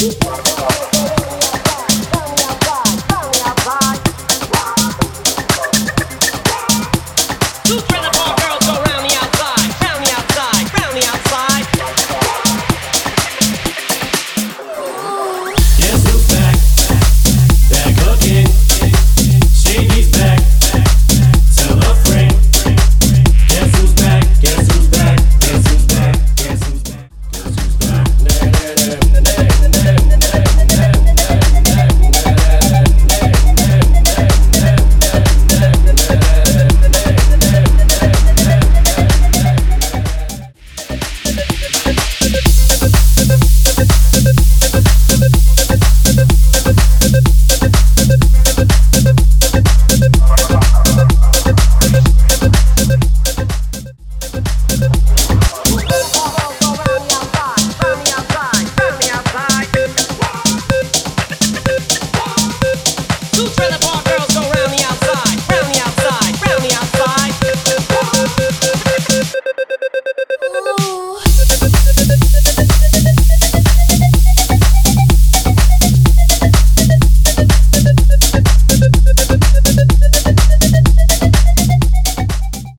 Thank. for the